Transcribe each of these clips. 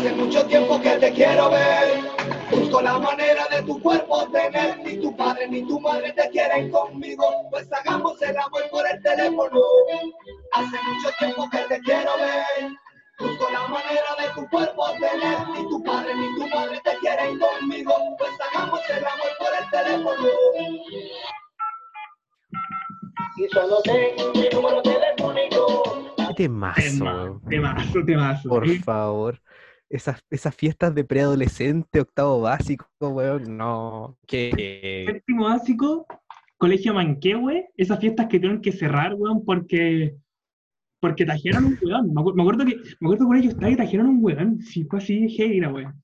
Hace mucho tiempo que te quiero ver. Busco la manera de tu cuerpo tener. Ni tu padre ni tu madre te quieren conmigo. Pues hagamos el amor por el teléfono. Hace mucho tiempo que te quiero ver. Busco la manera de tu cuerpo tener. Ni tu padre ni tu madre te quieren conmigo. Pues hagamos el amor por el teléfono. Y solo tengo mi número telefónico. Qué temazo. Temazo, temazo. Por favor. Esas, esas fiestas de preadolescente, octavo básico, weón. No. Que. Séptimo básico, colegio Manquehue, esas fiestas que tienen que cerrar, weón, porque porque trajeron un weón. Me, acu- me acuerdo que me acuerdo con ellos y trajeron un weón. Sí, fue así de heavy, la weón.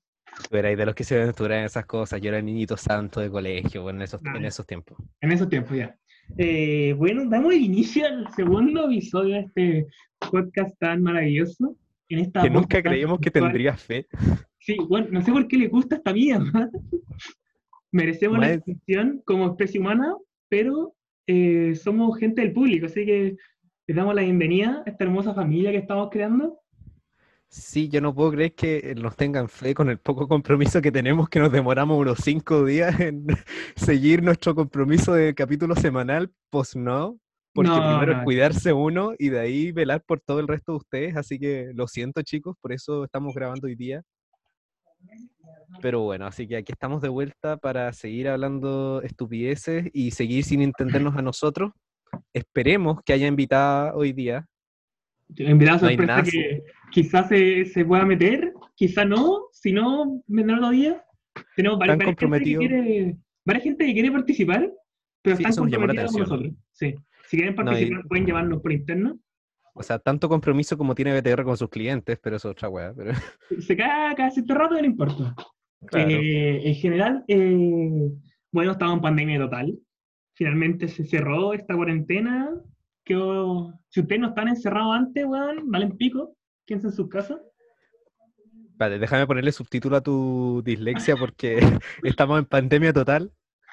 Tú eras de los que se aventuran en esas cosas. Yo era niñito santo de colegio, weón, en esos, en esos tiempos. En esos tiempos ya. Eh, bueno, damos inicio al segundo episodio de este podcast tan maravilloso. En esta Que nunca creímos que tendría fe. Sí, bueno, no sé por qué le gusta esta mierda. Merecemos la extinción como especie humana, pero eh, somos gente del público, así que les damos la bienvenida a esta hermosa familia que estamos creando. Sí, yo no puedo creer que nos tengan fe con el poco compromiso que tenemos, que nos demoramos unos cinco días en seguir nuestro compromiso de capítulo semanal, pues no, porque No, primero no. es cuidarse uno y de ahí velar por todo el resto de ustedes, así que lo siento chicos, por eso estamos grabando hoy día. Pero bueno, así que aquí estamos de vuelta para seguir hablando estupideces y seguir sin entendernos a nosotros. Esperemos que haya invitada hoy día. Invitada No hay sorpresa que quizás se, se pueda meter, quizás no, si no, vendrán los días. Tenemos varias, varias gente que quiere, varias gente que quiere participar, pero Sí, están la comprometidas con nosotros. Sí. Si quieren No, y- participar, pueden llamarnos por interno. O sea, tanto compromiso como tiene BTR con sus clientes, pero eso es otra weá. Pero, Se cae cada cierto rato, no importa. claro. Eh, en general, eh, bueno, estamos en pandemia total. Finalmente se cerró esta cuarentena. Quedó- si ustedes no están encerrados antes, weón, valen pico, quédense en sus casas. Vale, déjame ponerle subtítulo a tu dislexia porque estamos en pandemia total,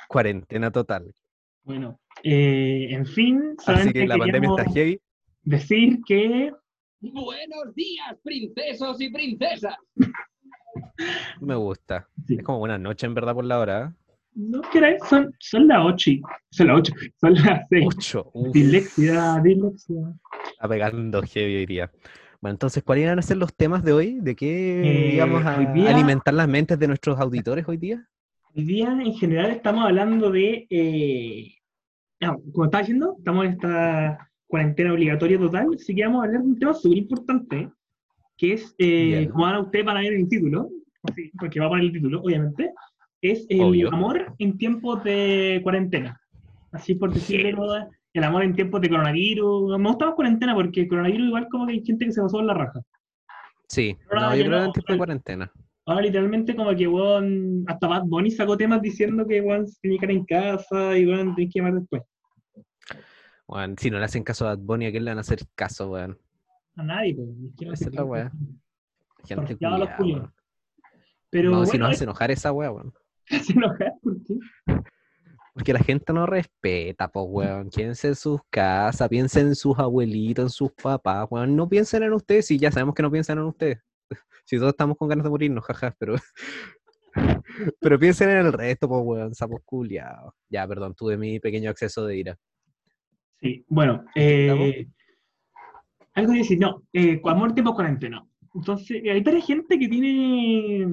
cuarentena total. Bueno, eh, en fin, Así solamente que la pandemia está heavy. decir que Buenos días, princesos y princesas. Me gusta. Sí. Es como buena noche en verdad por la hora. no queráis, son, son las 8, son las 8, son las 6. Ocho. uf, Dislexia, dislexia. está pegando heavy hoy día. Bueno, entonces, ¿cuáles iban a ser los temas de hoy? ¿De qué Eh, íbamos a día- alimentar las mentes de nuestros auditores hoy día? Hoy día, en general, estamos hablando de. eh, no, como estaba diciendo, estamos en esta cuarentena obligatoria total, así que vamos a hablar de un tema súper importante, que es, eh, como van a ustedes van a ver el título, porque va a poner el título, obviamente, es el Obvio. amor en tiempos de cuarentena. Así por decirlo, el amor en tiempos de coronavirus. Me gusta más cuarentena porque el coronavirus, igual, como que hay gente que se pasó en la raja. Sí, no, yo creo no, en tiempo de cuarentena. Ahora literalmente como que weón, hasta Bad Bunny sacó temas diciendo que weón se tenía que en casa y weón tenía que llamar después. Bueno, si no le hacen caso a Bad Bunny, ¿a quién le van a hacer caso, weón? A nadie, pues. Gente Porfiado a los weón. Pero No, si bueno, nos hace enojar esa weá, weón. se enoja, ¿por qué? Porque la gente no respeta, pues, weón. Quédense en sus casas, piensen en sus abuelitos, en sus papás, weón. No piensen en ustedes, si ya sabemos que no piensan en ustedes. Si todos estamos con ganas de morirnos, jaja, pero. pero piensen en el resto, pues, weón, sapos culiados. Ya, perdón, tuve mi pequeño acceso de ira. Sí, bueno, eh, algo que decir, no, eh, amor tiempo cuarentena. Entonces, hay varias gente que tiene,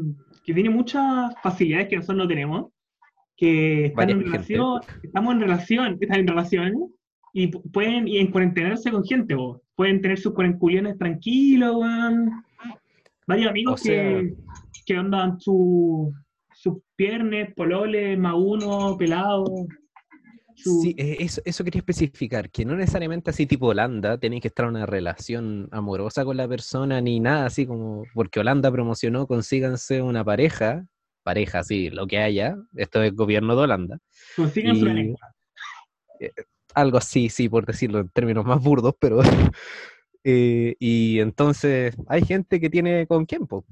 que tiene muchas facilidades que nosotros no tenemos, que están Varias en gente. relación, estamos en relación, están en relaciones, y pu- pueden y en cuarentenarse con gente, vos. pueden tener sus cuarenculiones tranquilos, weón. Varios amigos O sea- que, que andan su, sus piernas, pololes, más uno, pelado. su- Sí, eh, eso, eso quería especificar, que no necesariamente así tipo Holanda, tenéis que estar en una relación amorosa con la persona ni nada así como, porque Holanda promocionó consíganse una pareja, pareja, sí, lo que haya, esto es gobierno de Holanda, consigan su y- lengua. algo así, sí, por decirlo en términos más burdos, pero... eh, y entonces hay gente que tiene con quién, po.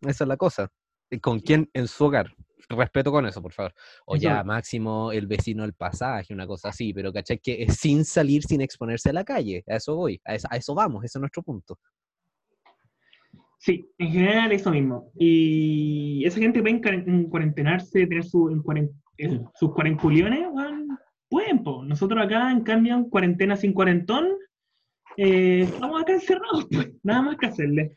Esa es la cosa. Y ¿Con quién en su hogar? Respeto con eso, por favor. O ya, máximo el vecino del pasaje, una cosa así, pero ¿cachai? Que es sin salir, sin exponerse a la calle. A eso voy, a eso, a eso vamos, ese es nuestro punto. Sí, en general eso mismo. Y esa gente puede cuarentenarse, tener su, en cuaren- en sus cuarenculiones, weón, pueden, po. Nosotros acá, en cambio, en cuarentena sin cuarentón, eh, estamos acá encerrados, pues, nada más que hacerle.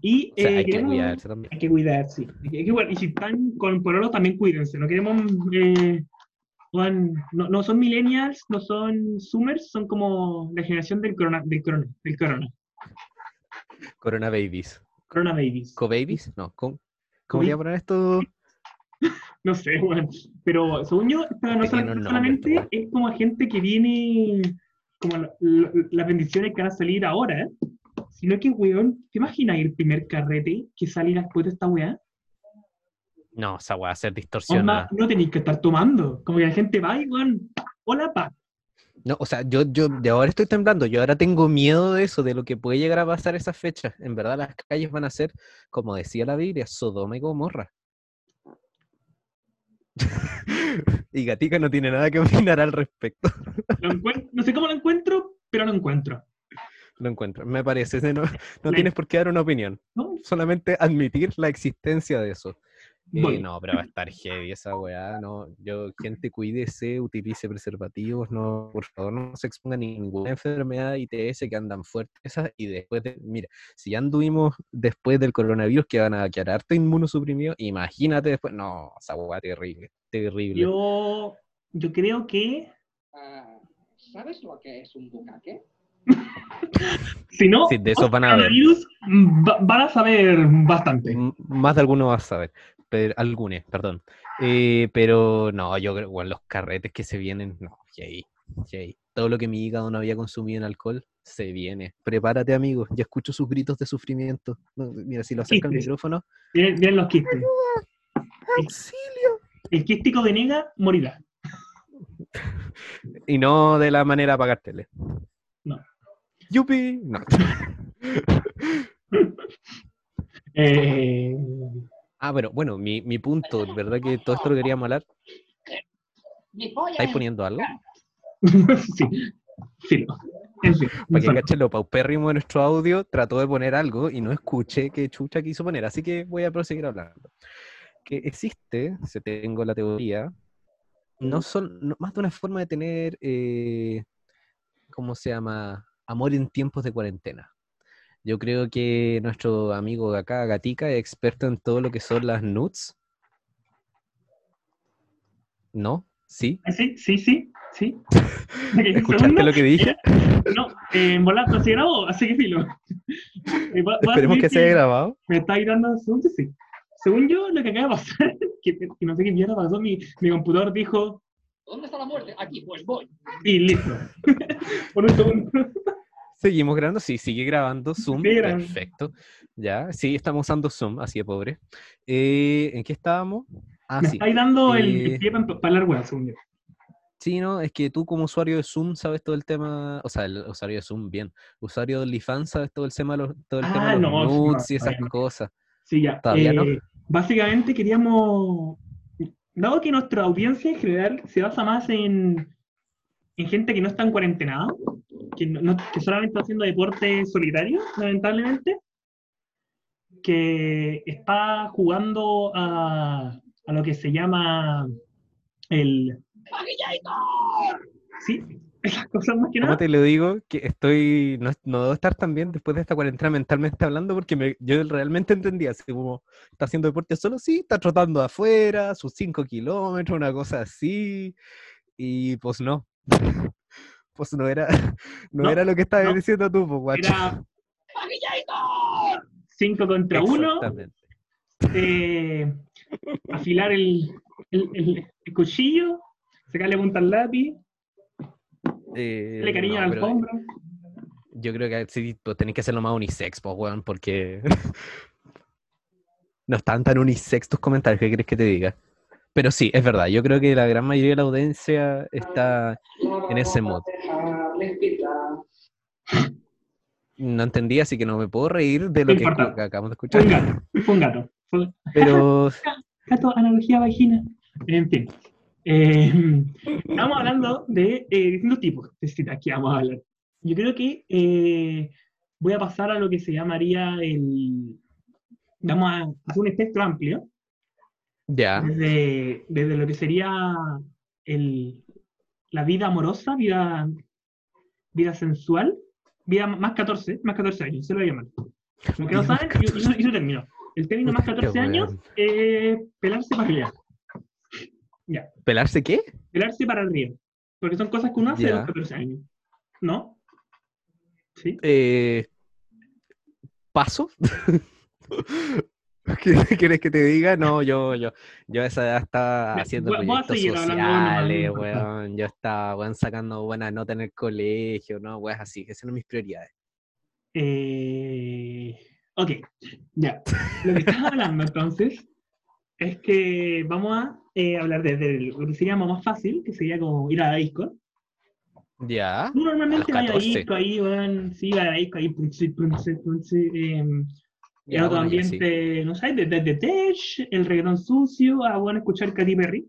Y O sea, eh, hay que queremos- cuidarse también. hay que cuidar, sí. Hay que- hay que. Y si están con pololos, también cuídense. No queremos. eh, no, no son millennials, no son zoomers, son como la generación del corona. Del corona, del corona. Corona Babies. Corona babies. ¿Co-babies? No, ¿cómo. ¿cómo voy a poner esto? No sé, weón. Pero según yo, no, no solamente es como gente que viene. Como la- la- las bendiciones que van a salir ahora, sino que, weón, ¿te imaginas el primer carrete que saliera después de esta weá? No, esa weá va a ser Onda, distorsionada. no tenéis que estar tomando. Como que la gente va y, weón, hola, pa. No, o sea, yo, yo de ahora estoy temblando, yo ahora tengo miedo de eso, de lo que puede llegar a pasar esas fechas. En verdad, las calles van a ser, como decía la Biblia, Sodoma y Gomorra. y Gatica no tiene nada que opinar al respecto. Lo no sé cómo lo encuentro, pero lo encuentro. Lo encuentro, me parece. No, no tienes por qué dar una opinión, ¿no? solamente admitir la existencia de eso. Eh, no, pero va a estar heavy esa weá, no. Yo, gente, cuídese, utilice preservativos, no, por favor, no se exponga a ninguna enfermedad ITS que andan fuertes esas, y después de, mira, si ya anduvimos después del coronavirus que van a quedar harto inmunosuprimido, imagínate después, no, esa weá terrible, terrible. Yo, yo creo que, Ah, ¿Sabes lo que es un bucaque? si no, Sí, de eso van a ver. van a saber bastante. M- Más de alguno va a saber, pero, algunos, perdón. Eh, pero no, yo creo, bueno, los carretes que se vienen, no, yay, yay. Todo lo que mi hígado no había consumido en alcohol, se viene. Prepárate, amigo, ya escucho sus gritos de sufrimiento. Mira, si lo acerca Quistes. micrófono. Miren, miren los quistes. ¡Auxilio! El quístico de nega morirá. Y no de la manera de pagar tele. No. ¡Yupi! No. Eh, Ah, pero bueno, mi, mi punto, ¿verdad que todo esto lo queríamos hablar? ¿Estáis es- poniendo algo? sí, sí. no. En fin, Para que cachen lo paupérrimo de nuestro audio, trató de poner algo y no escuché qué chucha quiso poner, así que voy a proseguir hablando. Que existe, se tengo la teoría, no son no- más de una forma de tener, eh, ¿cómo se llama? Amor en tiempos de cuarentena. Yo creo que nuestro amigo de acá, Gatica, es experto en todo lo que son las nudes. ¿No? ¿Sí? Ah, Sí, sí, sí, sí. ¿Escuchaste Segundo, lo que dije? No, eh, en volar no se grabó, así que filo. Eh, va- Esperemos que se haya grabado. Me está gritando, según yo sí. Según yo, lo que acaba de pasar, que, que no sé qué mierda pasó, mi, mi computador dijo, ¿Dónde está la muerte? Aquí, pues voy. y listo. Por un segundo. Seguimos grabando, sí, sigue grabando Zoom. Perfecto. Ya, sí, estamos usando Zoom, así de pobre. Eh, ¿En qué estábamos? Ah, Me sí. estáis dando el Eh, pie para hablar weá, según yo. Sí, no, es que tú como usuario de Zoom sabes todo el tema, o sea, el usuario de Zoom, bien. Usuario de OnlyFans sabes todo el tema, de los- todo el tema Ah, de los no, y esas no. cosas. Sí, ya. Todavía no. Eh, Básicamente queríamos, dado que nuestra audiencia en general se basa más en, en gente que no está en cuarentenada, que, solamente está haciendo deporte solitario, lamentablemente, que está jugando a, lo que se llama el... Sí, esas cosas más que ¿Cómo nada. te lo digo? Que estoy, no, no debo estar tan bien después de esta cuarentena mentalmente hablando porque yo realmente entendía, así ¿está haciendo deporte solo? Sí, está trotando afuera, sus 5 kilómetros, una cosa así, y pues no. Pues no era, no, No, era lo que estabas no. diciendo tú, pues guacho. Era 5 contra 1. Exactamente. eh, afilar el, el, el- el cuchillo, sacarle punta al lápiz, Eh, darle cariño no, a la pero alfombra. Yo creo que sí, pues tenéis que hacerlo más unisex, pues, weón, porque no están tan unisex tus comentarios, ¿qué quieres que te diga? Pero sí, es verdad, yo creo que la gran mayoría de la audiencia está en ese mood. No entendí, así que no me puedo reír de lo que, que acabamos de Fue un escuchar. gato, fue un gato. Fue- Pero gato, analogía vagina. En fin. Eh, estamos hablando de eh, distintos tipos de citas que vamos a hablar. Yo creo que eh, voy a pasar a lo que se llamaría el... Vamos a hacer un espectro amplio, Ya. desde, desde lo que sería el, la vida amorosa, vida, vida sensual, vida más 14, más 14 años, se lo voy a llamar. Lo que no saben, y, y, no- y no termino. El término más 14 años es pelarse para arriba. ¿Pelarse qué? Pelarse para arriba. Porque son cosas que uno hace a Ya. los 14 años. ¿No? ¿Sí? Eh, ¿Paso? ¿Qué quieres que te diga? No, yo, yo, yo a esa edad estaba haciendo a proyectos hablando, sociales, weón. Yo estaba, weón, sacando buenas notas en el colegio, ¿no? Weón, así, esas son mis prioridades. Eh, ok, ya. Lo que estaba hablando entonces es que vamos a eh, hablar desde lo que sería más fácil, que sería como ir a la disco. Ya. Tú normalmente vas a 14. disco ahí, van, sí, a la disco ahí, punche, punche, punche, em, Ya, en otro bueno, ya sí. ambiente, no sé, desde The Tech, el reggaetón sucio, a bueno escuchar Katy Perry.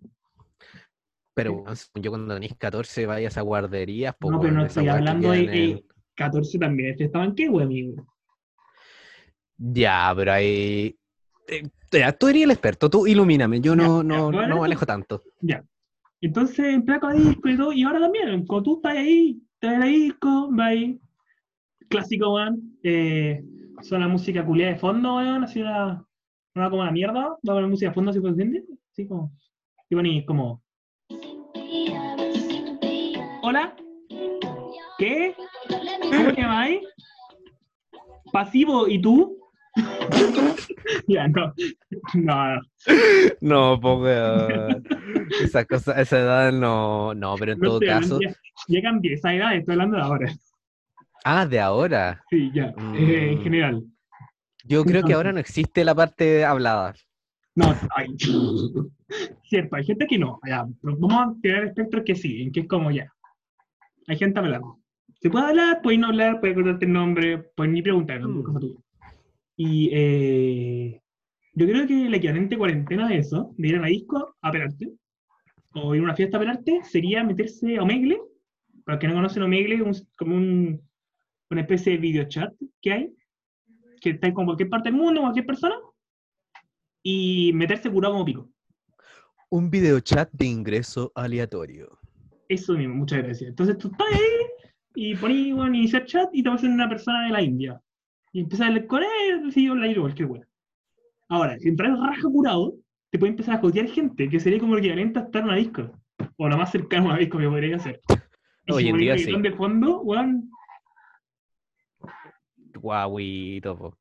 Pero yo cuando tenés 14 vayas a guarderías, pues no, pero no estoy hablando de quedan en- eh, 14 también, este estaba en qué, güey, amigo. Ya, pero ahí... eh, ya, tú eres el experto, tú ilumíname, yo Ya, no, ya, no, bueno, no manejo tanto. Ya. Entonces, en placa disco y todo, y ahora también, cuando tú estás ahí, estás en la disco, ahí, clásico, weón, eh, suena música culiada de fondo, weón, así una, una como la mierda, va a poner música de fondo, así por así como, y poní como, hola, ¿qué? ¿Cómo te llamáis? Pasivo, ¿y tú? ya, no, no, no. No, pues weón. Esa cosa, esa edad no, no, pero en no todo sé, caso... ya, ya cambié esa edad, estoy hablando de ahora. Ah, de ahora. Sí, ya, eh, en Mm. general. Yo creo que ahora no existe la parte hablada. No, ay, cierto, hay gente que no. Ya, vamos a tirar espectros que sí, en que es como ya. Hay gente hablando. Se puede hablar, puede no hablar, puede cortarte el nombre, puede ni preguntar, Mm. cosa tuya. Y eh, yo creo que el equivalente cuarentena de eso, de ir a la disco a pelarte, o ir a una fiesta a pelarte, sería meterse a Omegle. Para los que no conocen Omegle, es como un, una especie de videochat que hay, que está con cualquier parte del mundo, cualquier persona, y meterse curado como pico. Un videochat de ingreso aleatorio. Eso mismo, muchas gracias. Entonces tú estás ahí y pones bueno, iniciar chat y te vas a ser una persona de la India. Y empiezas a hablar con él, sí, online o cualquier weá. Ahora, si entras raja curado, te puede empezar a jotear gente, que sería como el equivalente a estar en una disco. O lo más cercano a una disco que podría hacer. Y Hoy si en día sí. de fondo, weón. Guauito, po.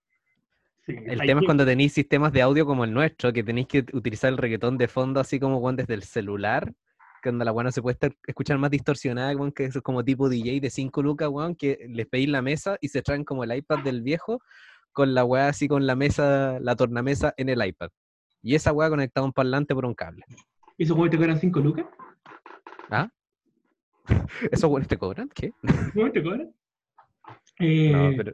Sí, El tema es cuando tenéis sistemas de audio como el nuestro, que tenéis que utilizar el reggaetón de fondo así como weón, desde el celular, que onda la no se puede estar, escuchar más distorsionada, weón, que eso es como tipo DJ de 5 lucas, weón, que les pedís la mesa y se traen como el iPad del viejo con la weá así con la mesa, la tornamesa en el iPad. Y esa weá conectada a un parlante por un cable. ¿Y esos te cobran 5 lucas? ¿Ah? ¿Esos weones te cobran? ¿Qué? ¿Cómo te cobran? Eh, No, pero,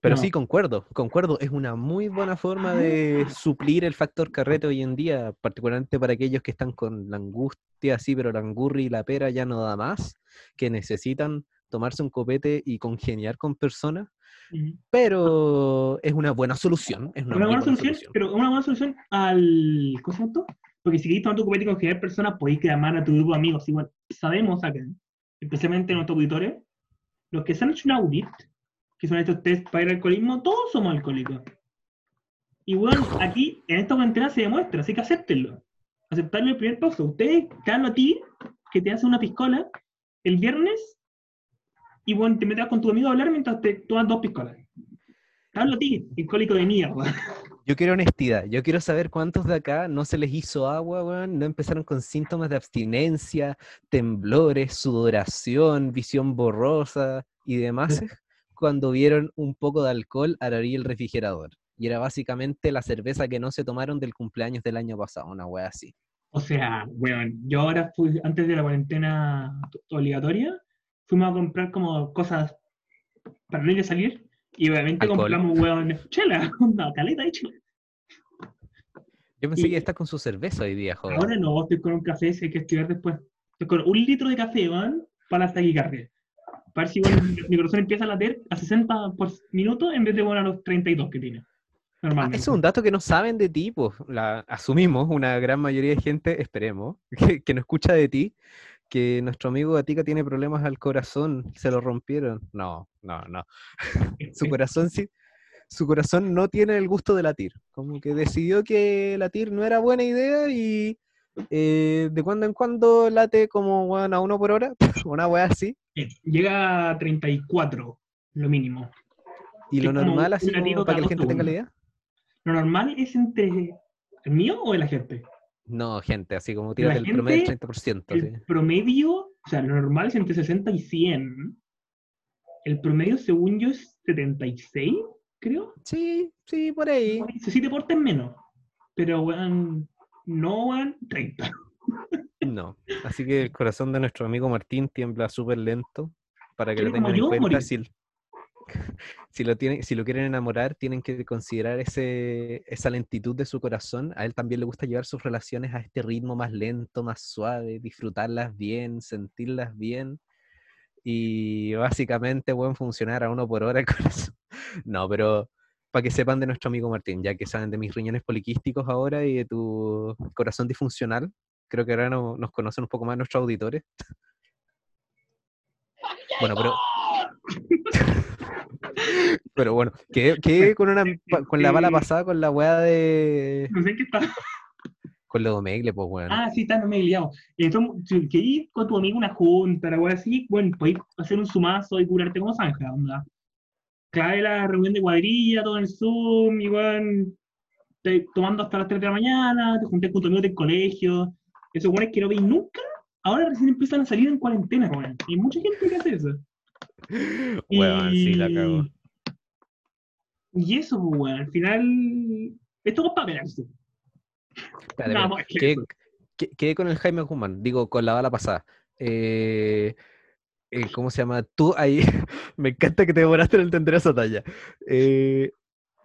pero no. sí, concuerdo, concuerdo. Es una muy buena forma de suplir el factor carrete hoy en día, particularmente para aquellos que están con la angustia, sí, pero la angurria y la pera ya no da más, que necesitan tomarse un copete y congeniar con personas, ujú. pero es una buena solución. Es una, Una muy buena solución, pero una buena solución al. ¿Cómo se llama esto? Porque si queréis tomar tu copete con generar personas, podéis llamar a tu grupo de amigos. Igual, sabemos acá, especialmente nuestros auditores, los que se han hecho un audit, que son estos test para el alcoholismo, todos somos alcohólicos. Y bueno, aquí en esta cuarentena se demuestra, así que acéptenlo. Aceptarlo el primer paso. Ustedes, te hablo a ti, que te hace una piscola el viernes, y bueno, te metas con tu amigo a hablar mientras te tomas dos piscolas. Hablo a ti, alcohólico de mierda. Yo quiero honestidad. Yo quiero saber cuántos de acá no se les hizo agua, weón. No empezaron con síntomas de abstinencia, temblores, sudoración, visión borrosa y demás cuando vieron un poco de alcohol a del refrigerador. Y era básicamente la cerveza que no se tomaron del cumpleaños del año pasado, una wea así. O sea, weón, yo ahora fui, antes de la cuarentena obligatoria, fuimos a comprar como cosas para no ir a salir, y obviamente Alcohol. compramos, weón, chela, una caleta de chela. Yo pensé Y- que estás con su cerveza hoy día, joder. Ahora no, estoy con un café, si hay que estudiar después. Estoy con un litro de café, weón, para la taquicardia. Para ver si bueno, mi corazón empieza a latir a 60 por minuto en vez de bueno, a los 32 que tiene. Ah, es un dato que no saben de ti, pues. La, asumimos, una gran mayoría de gente, esperemos, que, que no escucha de ti, que nuestro amigo Gatica tiene problemas al corazón, se lo rompieron. No, no, no. Su corazón sí, su corazón no tiene el gusto de latir. Como que decidió que latir no era buena idea y eh, de cuando en cuando late como weón, a uno por hora, una weá así. Eh, Llega a 34, lo mínimo. Y lo normal, así como para que la gente tenga la idea. Lo normal es entre el mío o de la gente. No, gente, así como tírate el promedio del gente, 30%. El sí. promedio, o sea, lo normal es entre 60 y 100. El promedio, según yo, es 76, creo. Sí, sí, por ahí. Si te portas menos. Pero, weón, no, weón, 30. No. Así que el corazón de nuestro amigo Martín tiembla súper lento para que lo tengan en cuenta. Si, si lo tienen, si lo quieren enamorar, tienen que considerar ese, esa lentitud de su corazón. A él también le gusta llevar sus relaciones a este ritmo más lento, más suave, disfrutarlas bien, sentirlas bien. Y básicamente pueden funcionar a uno por hora el corazón. No, pero para que sepan de nuestro amigo Martín, ya que saben de mis riñones poliquísticos ahora y de tu corazón disfuncional, creo que ahora no- nos conocen un poco más nuestros auditores. Bueno, pero. pero bueno, quedé, quedé con, una, con la bala pasada con la weá de. No sé en qué está. Con lo de Omegle, pues weón. Ah, sí, está, no me he liado. Eh, querés ir con tu amigo una junta, o algo así, bueno, podéis hacer un sumazo y curarte como zanja, onda. Clave la reunión de cuadrilla, todo en Zoom, igual, te- tomando hasta las 3 de la mañana, te junté con tu amigo del colegio. Esos buenos que no veis nunca, ahora recién empiezan a salir en cuarentena, weón. Hay mucha gente que hace eso. Weón, sí, la cago. Y eso, pues, weón, al final, esto es para pelarse. Espérate. más que Quedé, quedé con el Jaime Guzmán, digo, con la bala pasada. Eh, eh, ¿Cómo se llama? Tú ahí, me encanta que te demoraste en entender esa talla. Eh,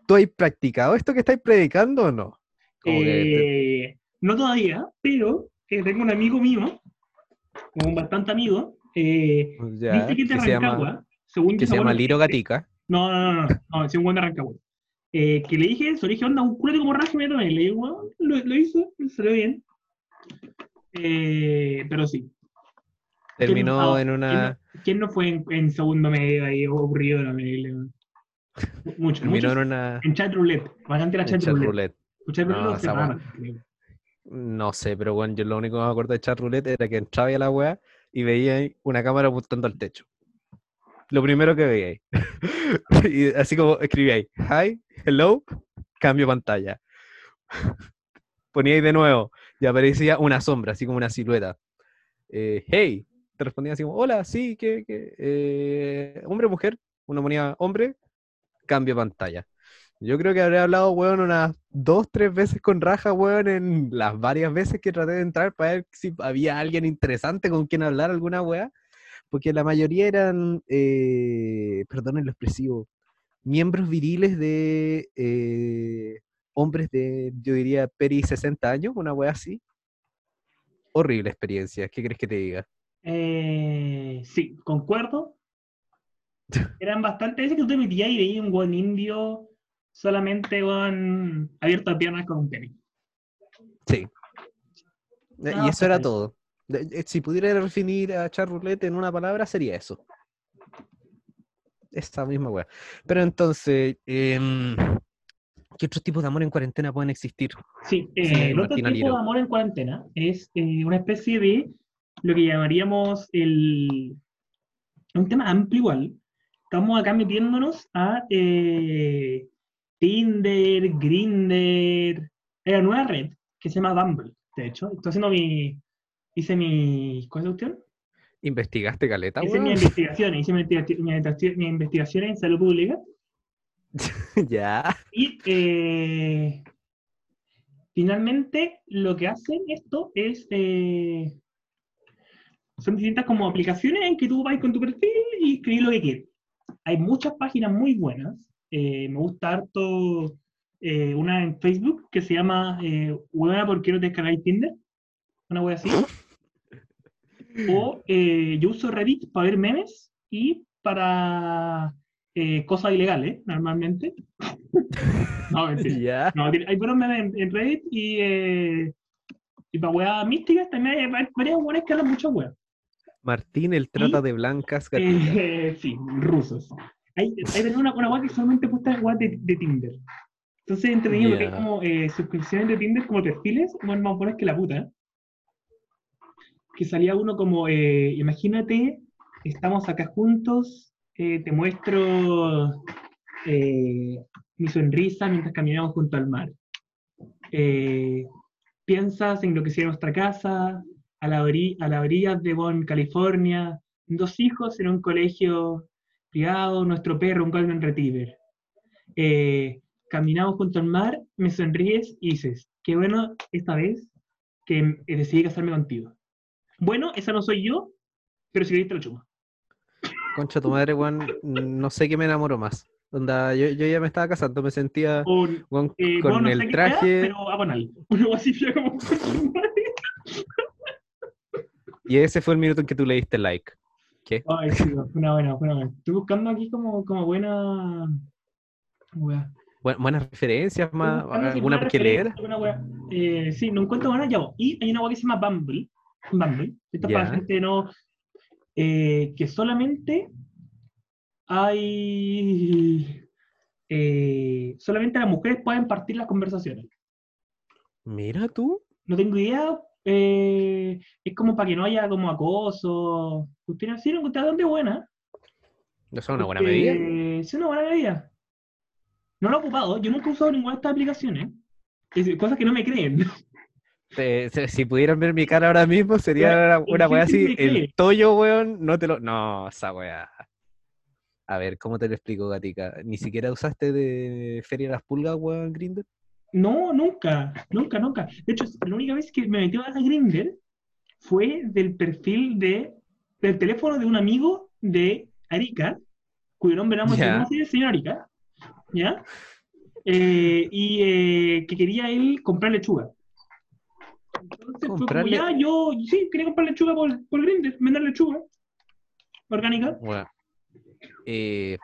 ¿Tú has practicado esto que estáis predicando o no? Te- Eh, no todavía, pero tengo un amigo mío, un bastante amigo, ya, dice que es de se llama, Rancagua, según que se llama Liro Gatica. No, no, no, no, no, es un buen de Rancagua. Eh, que le dije eso, le dije, onda, un culete como raja y. Le digo, bueno, lo, lo hizo, salió bien. Eh, pero sí. Terminó no- en ¿Quién una. no, quién no fue en, en segundo medio ahí aburrido? No, mucho, Terminó en una. En chat roulette, bastante la en chat, chat roulette. roulette. No. No sé, pero bueno, yo lo único que me acuerdo de chat roulette era que entraba a la wea y veía ahí una cámara apuntando al techo. Lo primero que veía ahí. y así como escribía ahí, hi, hello, cambio pantalla. Ponía ahí de nuevo y aparecía una sombra, así como una silueta. Eh, hey, te respondía así como, hola, sí, ¿qué, qué? Eh, hombre, mujer. Uno ponía hombre, cambio pantalla. Yo creo que habré hablado, weón, unas dos, tres veces con Raja, weón, en las varias veces que traté de entrar para ver si había alguien interesante con quien hablar alguna weá. Porque la mayoría eran, eh, perdonen expresivo, miembros viriles de eh, hombres de, yo diría, peri 60 años, una weá así. Horrible experiencia, ¿qué crees que te diga? Eh, sí, concuerdo. Eran bastante veces que tú te metías y veías un buen indio solamente con abierto a piernas con un tenis. Sí. Y eso era todo. Eh, Si pudiera definir a Char Roulette en una palabra, sería eso. Esa misma weá. Pero entonces, em, ¿qué otros tipos de amor en cuarentena pueden existir? Sí, eh, el otro tipo de amor en cuarentena es eh, una especie de lo que llamaríamos el. Un tema amplio igual. Estamos acá metiéndonos a eh, Tinder, Grinder. Una nueva red que se llama Bumble, de hecho. Estoy haciendo mi. Hice mi. ¿Cuál es la cuestión? ¿Investigaste caleta, Hice mi weón? investigación, hice mi, investigación- mi investigación- mi investigación en salud pública. ya. Y eh, finalmente lo que hacen esto es, eh, son distintas como aplicaciones en que tú vas con tu perfil y escribís lo que quieres. Hay muchas páginas muy buenas. eh, me gusta harto eh, una en Facebook que se llama eh, Huevona, ¿por qué no te descargáis Tinder? Una wea así. O eh, yo uso Reddit para ver memes y para eh, cosas ilegales, normalmente. no, mentira. No, hay buenos memes en, en Reddit y, eh, y para weas místicas también hay va- varias weas que hablan mucho weas. Martín, el trata de blancas. Eh, sí, rusos. Hay, hay una, una wea que solamente puesta weas de, de Tinder. Entonces entretenido porque hay como eh, suscripciones de Tinder como perfiles, bueno, más buenas que la puta. Que salía uno como, eh, imagínate, estamos acá juntos, eh, te muestro eh, mi sonrisa mientras caminamos junto al mar. Eh, piensas en lo que sería nuestra casa, a la, ori- a la orilla de Bonn, California, dos hijos en un colegio privado, nuestro perro, un Golden Retriever. Eh, caminamos junto al mar, me sonríes y dices, qué bueno esta vez que decidí casarme contigo. Bueno, esa no soy yo, pero si querés te lo chupo. Concha tu madre, weón. No sé qué me enamoró más. Onda, yo, yo ya me estaba casando, me sentía eh, con el qué sea, traje. pero agonal. Una como... Y ese fue el minuto en que tú le diste like. ¿Qué? Ay, sí, fue una buena, fue una buena. Estoy buscando aquí como, como buena... Wea. Bu- buenas referencias, más, alguna buena que leer. Eh, sí, no encuentro buena ya. voy. Y hay una wea que se llama Bumble. Bumble. Esto es para gente no... eh, que solamente hay... eh, solamente las mujeres pueden partir las conversaciones. Mira tú. No tengo idea. Eh, es como para que no haya como acoso. Usted no sirve, usted dónde buena. Eso es una buena medida. Sí, una buena medida. No lo he ocupado. Yo nunca he usado ninguna de estas aplicaciones. Es- cosas que no me creen. Si pudieran ver mi cara ahora mismo, sería una, una ¿en weá así. El toyo, weón, no te lo. No, esa weá. A ver, ¿cómo te lo explico, Gatica? ¿Ni siquiera usaste de Feria de las Pulgas, weón, Grindr? No, nunca, nunca, nunca. De hecho, la única vez que me metió a Grindr fue del perfil de, del teléfono de un amigo de Arica, cuyo nombre era Ya. así, el señor Arica, ¿ya? Eh, y eh, que quería él comprar lechuga. Entonces fue como, Comprarle- ya, yo, sí, quería comprar lechuga por, por Grindr, vender lechuga orgánica. Bueno. Eh,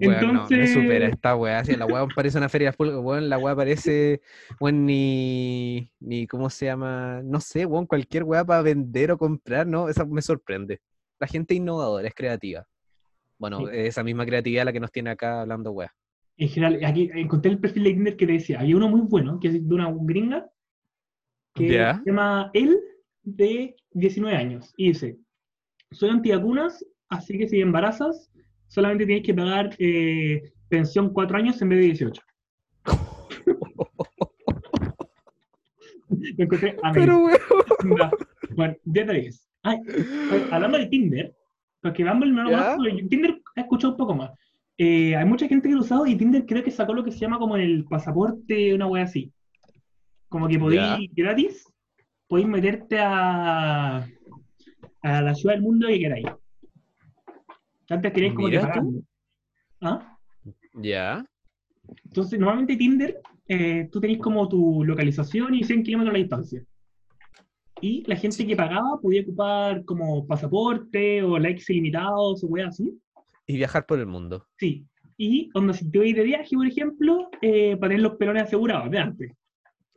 weón, no, me supera esta weá. Si la weá parece una feria de weón, la weá parece, weón, ni, ni, ¿cómo se llama? No sé, weón, cualquier weá para vender o comprar, ¿no? Esa me sorprende. La gente innovadora, es creativa. Bueno, Sí. esa misma creatividad la que nos tiene acá hablando weá. En general, aquí encontré el perfil de Grindr que te decía, había uno muy bueno, que es de una gringa, que se llama él, de 19 años, y dice, soy antivacunas, así que si embarazas, solamente tienes que pagar eh, pensión 4 años en vez de 18. Lo encontré Pero amazing. weón. Ya. Bueno, 10 de 10. Ay, hablando de Tinder, porque Bumble no lo ¿Ya? conozco, Tinder he escuchado un poco más. Eh, hay mucha gente que lo ha usado y Tinder creo que sacó lo que se llama como el pasaporte, una wea así. Como que podéis gratis, podéis meterte a, a la ciudad del mundo que queráis. Antes tenéis como Mira. ¿Ah? Ya. Entonces, normalmente Tinder, eh, tú tenés como tu localización y 100 kilómetros la distancia. Y la gente que pagaba podía ocupar como pasaporte o likes ilimitados o weas así. Y viajar por el mundo. Sí. Y cuando si te voy de viaje, por ejemplo, eh, para tener los pelones asegurados de antes.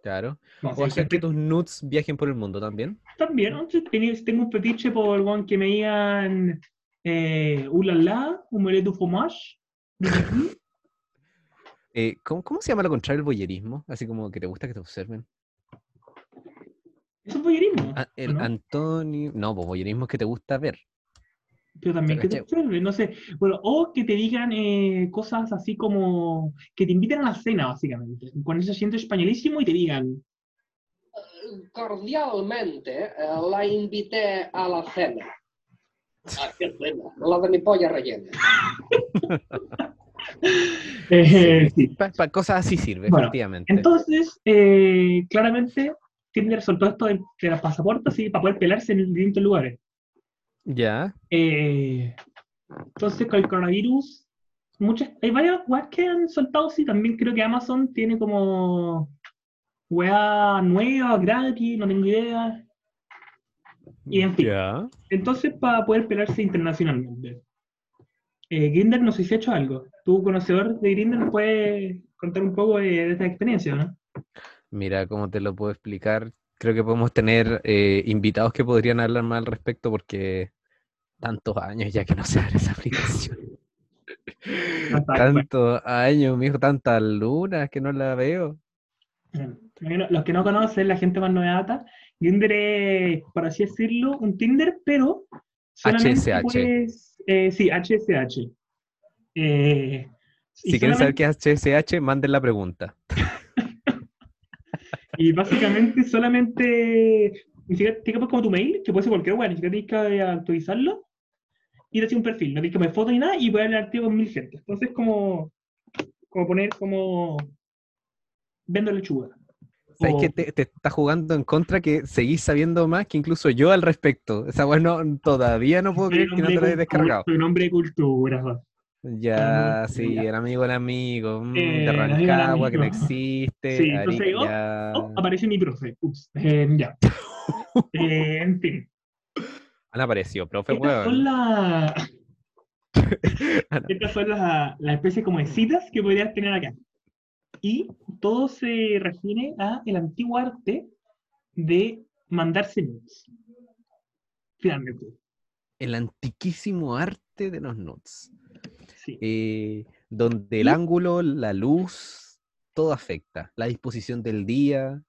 Claro. No, O hacer que tus nudes viajen por el mundo también. También, tengo un fetiche por one que me digan eh, ulala, omelette du fromage. Eh, ¿cómo, cómo se llama lo contrario el voyerismo? Así como que te gusta que te observen. Eso es voyerismo. Ah, el ¿no? Antonio. No, pues voyerismo es que te gusta ver. Pero también que te observen, no sé. Bueno, o que te digan eh, cosas así como que te inviten a la cena, básicamente. Con ese asiento españolísimo y te digan, Cordialmente eh, la invité a la cena. ¿A qué? La de mi polla rellena. eh, sí. Para cosas así sirve, Bueno, efectivamente. Entonces, eh, claramente, Tinder soltó esto de, de los pasaportes así, para poder pelarse en distintos lugares. Ya. Eh, entonces, con el coronavirus, muchas, hay varias weas que han soltado, sí, también creo que Amazon tiene como weas nuevas, gratis, no tengo idea. Y en fin. Entonces, para poder pelarse internacionalmente. Eh, Grindr, no sé si ha hecho algo. Tú, conocedor de Grindr, ¿nos puedes contar un poco de, de esta experiencia, no? Mira, ¿cómo te lo puedo explicar? Creo que podemos tener eh, invitados que podrían hablar más al respecto porque tantos años ya que no se abre esa aplicación. Tantos años, mijo, tantas lunas que no la veo. Los que no conocen, la gente más novata, Grindr es, por así decirlo, un Tinder, pero solamente HSH. puedes- eh, sí, HSH. Eh, Si quieren saber qué es HSH, manden la pregunta. Y básicamente solamente, ni siquiera tienes que poner como tu mail, que puede ser cualquier lugar, ni siquiera tienes que actualizarlo, y te hace un perfil, no tienes que poner foto ni nada, y puedes hablar con mil gente. Entonces como, como poner como vendo lechuga. ¿Sabes O- que te, te está jugando en contra que seguís sabiendo más que incluso yo al respecto? Esa bueno, todavía no puedo creer que no te lo hayas de cultura- descargado. Soy un hombre de cultura. Ya, sí, ya. el amigo el amigo, mm, Eh, de Rancagua, que no existe. Sí, entonces ya. Oh, aparece mi profe. Ups. Eh, ya. Eh, en fin. Han aparecido, profe, Estas son las Ah. Estas son las la especies como de citas que podrías tener acá. Y todo se refiere a el antiguo arte de mandarse nudes. Finalmente. El antiquísimo arte de los nuts. Sí. eh, donde el ángulo, la luz, todo afecta. La disposición del día.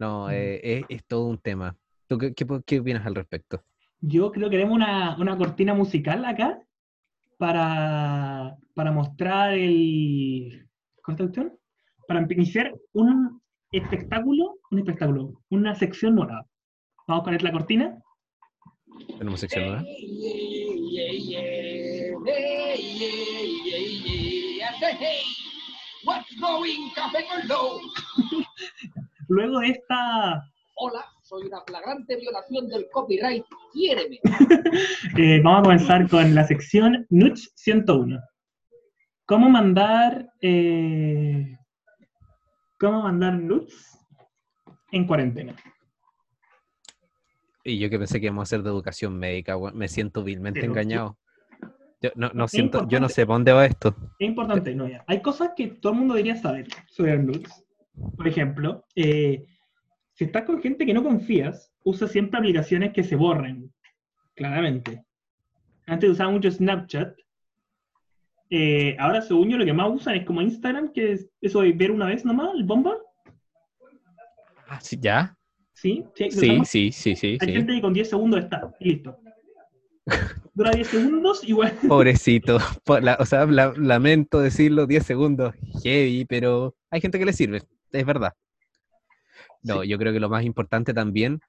No, Mm. eh, es, es todo un tema. ¿Tú qué, qué, qué opinas al respecto? Yo creo que haremos una, una cortina musical acá para, para mostrar el. ¿Cuál es la cuestión? Para iniciar un espectáculo, un espectáculo, una sección nueva. Vamos a poner la cortina. Tenemos sección nueva. Con? Luego de esta Hola, soy una flagrante violación del copyright. Quiéreme. Eh, vamos a comenzar con la sección Nuts 101. ¿Cómo mandar, eh, cómo mandar nuts en cuarentena? Y yo que pensé que íbamos a hacer de educación médica, me siento vilmente Pero- engañado. Yo no, siento, yo no sé para dónde va esto. Es importante, no, ya. Hay cosas que todo el mundo debería saber sobre nudes. Por ejemplo, eh, si estás con gente que no confías, usa siempre aplicaciones que se borren, claramente. Antes usaba mucho Snapchat. Eh, ahora, según yo, lo que más usan es como Instagram, que es eso de ver una vez nomás, el bomba. Ah, sí, ¿Ya? ¿Sí? Sí, Sí, sí, sí, sí, Hay sí. gente que con 10 segundos está, y listo. Dura 10 segundos, igual. Pobrecito. la- o sea, la- lamento decirlo, 10 segundos, heavy, pero hay gente que le sirve, es verdad. No, yo creo que lo más importante también,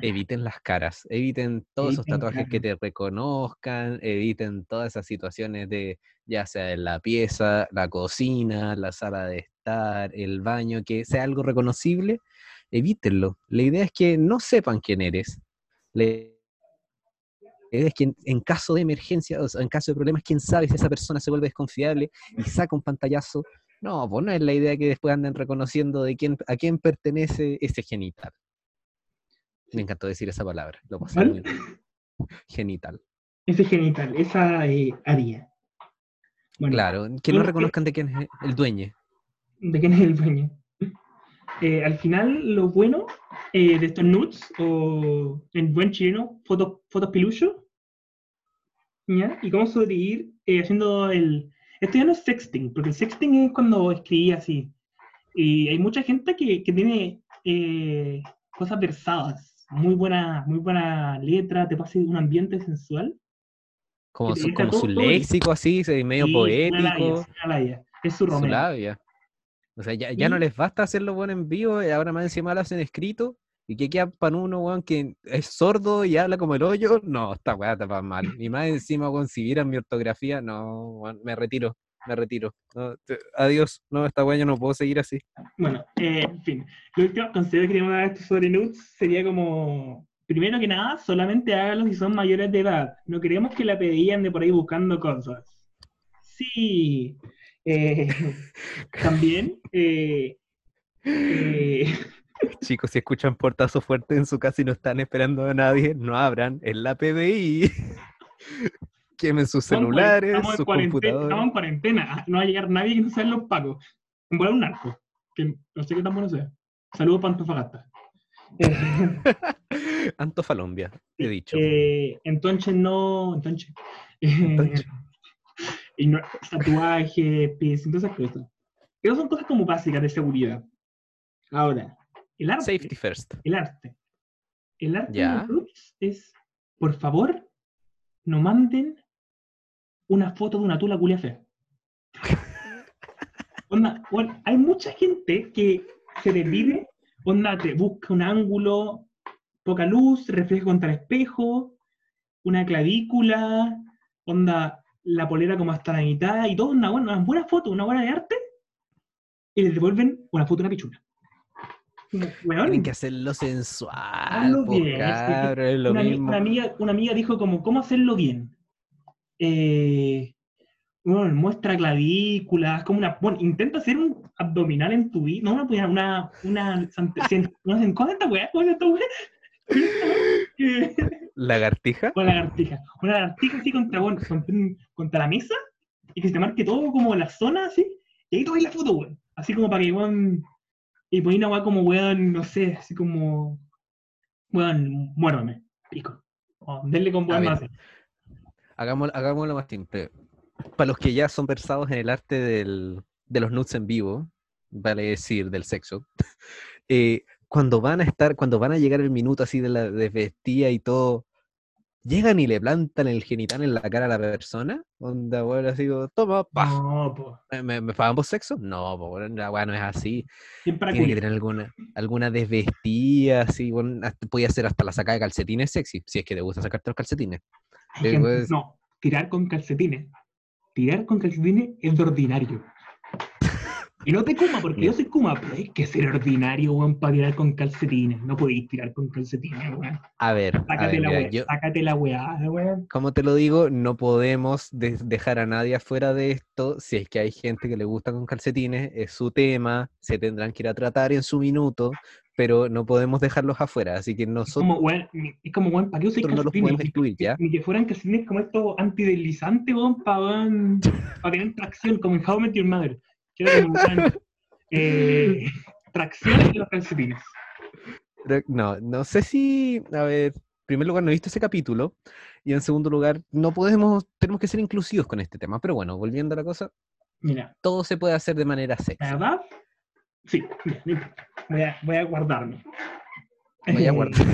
eviten las caras, eviten todos esos tatuajes que te reconozcan, eviten todas esas situaciones de, ya sea en la pieza, la cocina, la sala de estar, el baño, que sea algo reconocible, evítenlo. La idea es que no sepan quién eres. La idea es que en, en caso de emergencia, o sea, en caso de problemas, quién sabe si esa persona se vuelve desconfiable y saca un pantallazo. No, pues no es la idea que después anden reconociendo de quién, a quién pertenece ese genital. Me encantó decir esa palabra. Lo pasé ¿Cuál? muy bien. Genital. Ese genital, esa eh, área. Bueno, Claro, que no reconozcan de quién es el dueño. ¿De quién es el dueño? Eh, al final, lo bueno eh, de estos nudes, o en buen chileno, fotos, fotos pilucho, ¿ya? Y cómo sobrevivir eh, haciendo el... Esto ya no es sexting, porque el sexting es cuando escribí así. Y hay mucha gente que, que tiene cosas versadas, muy buena, muy buena letra, te pasa un ambiente sensual. Como su, como su léxico así, medio Y una labia, poético, una labia. Es su su labia. O sea, ya, ya no les basta hacerlo bueno en vivo, y ahora más encima lo hacen escrito. ¿Y que queda para uno, weón, que es sordo y habla como el hoyo? No, esta weá está para mal. Y más encima, weón, si vieran mi ortografía, no, weón, me retiro, me retiro. No, te- adiós, no, esta weá yo no puedo seguir así. Bueno, eh, en fin, lo último consejo que queríamos dar sobre nudes sería como, primero que nada, solamente háganlo si son mayores de edad. No queremos que la pedían de por ahí buscando cosas. Sí. eh, también, eh, eh, Chicos, si escuchan portazo fuerte en su casa y no están esperando a nadie, no abran. Es la PDI. Quemen sus Estamos en cuaren- celulares, estamos en sus cuarentena- computadores. Estamos en cuarentena. ah, No va a llegar nadie que no sean los pacos. En volar un narco. Que no sé qué tan bueno sea. Saludos para Antofagasta. Eh, Antofalombia, he dicho. eh, entonces no. Entonces. Entonces. y no- tatuajes, piercing, todas esas cosas. Esas son cosas como básicas de seguridad. Ahora, el arte. Safety first. El arte. El arte de los es, por favor, no manden una foto de una tula culia fea. Onda, bueno, hay mucha gente que se desvive, onda, te busca un ángulo, poca luz, reflejo contra el espejo, una clavícula, onda, la polera como hasta la mitad, y todo una buena, una buena foto, una buena de arte, y les devuelven una foto de una pichula. Weón, Tienen que hacerlo sensual, Hazlo po, bien, es lo una, mismo. una amiga, una amiga dijo como, ¿cómo hacerlo bien? Eh, bueno, muestra clavículas, como una, bueno, intenta hacer un abdominal en tu vida, no una, una, una, no sé, ¿cómo es esta weá? ¿Cómo es esta weá? ¿Lagartija? Una lagartija, una lagartija así contra, bueno, contra, contra la mesa, y que se te marque todo como la zona así, y ahí tomáis la foto, weón, así como para que, weón, y ponéis una weá como, weón, no sé, así como, weón, muérdame, pico, o denle con weón más. Hagámoslo más simple. Para los que ya son versados en el arte del- de los nudes en vivo, vale decir, del sexo, eh, cuando van a estar, cuando van a llegar el minuto así de la desvestida y todo, llegan y le plantan el genital en la cara a la persona, onda, bueno, así como, toma, pa, No, po, ¿me, me, pagan por sexo? No, po, bueno, la weá no es así. Tiene que tener alguna, alguna desvestida, así, bueno, hasta- puede hacer hasta la sacada de calcetines sexy, si es que te gusta sacarte los calcetines. Hay gente- pues- No, tirar con calcetines. Tirar con calcetines es de ordinario. Y no te kuma, porque yo soy kuma, pero hay que ser ordinario, weón, para tirar con calcetines. No podéis tirar con calcetines, weón. A ver, a Sácate ver, la mira, weá, yo, sácate la weá, weón. como te lo digo, no podemos de- dejar a nadie afuera de esto. Si es que hay gente que le gusta con calcetines, es su tema, se tendrán que ir a tratar en su minuto, pero no podemos dejarlos afuera. Así que Es nosotros como, weón, ni- es como, weón, ¿para qué usáis no los podemos excluir, ¿ya? Ni que fueran calcetines como estos antideslizantes, weón, para weón, pa tener tracción, como en How I Met Your Mother. Que como, weón, eh, tracción en los calcetines. No, no sé si, a ver, en primer lugar no he visto ese capítulo y en segundo lugar no podemos, tenemos que ser inclusivos con este tema. Pero bueno, volviendo a la cosa, Mira, todo se puede hacer de manera la sexy. verdad, sí, voy a, voy a guardarme. Voy a Eh, guardar.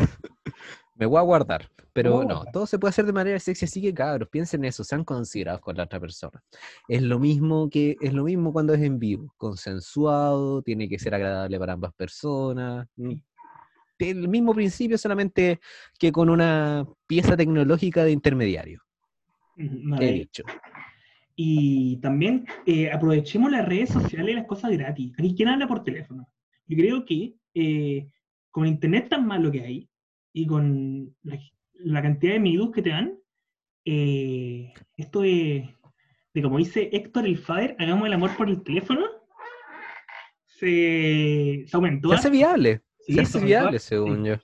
Me voy a guardar. Pero a no, todo se puede hacer de manera sexy, así que cabros, piensen en eso, sean considerados con la otra persona. Es lo mismo que, es lo mismo cuando es en vivo, consensuado, tiene que ser agradable para ambas personas. mm, El mismo principio, solamente que con una pieza tecnológica de intermediario, he vale. dicho. Y también eh, aprovechemos las redes sociales y las cosas gratis. Aquí, ¿quién habla por teléfono? Yo creo que eh, con internet tan malo que hay y con la, la cantidad de minutos que te dan, eh, esto de, de, como dice Héctor el Fader, hagamos el amor por el teléfono, se, se aumentó. Se hace viable, Sí, se hace viable, según sí. yo.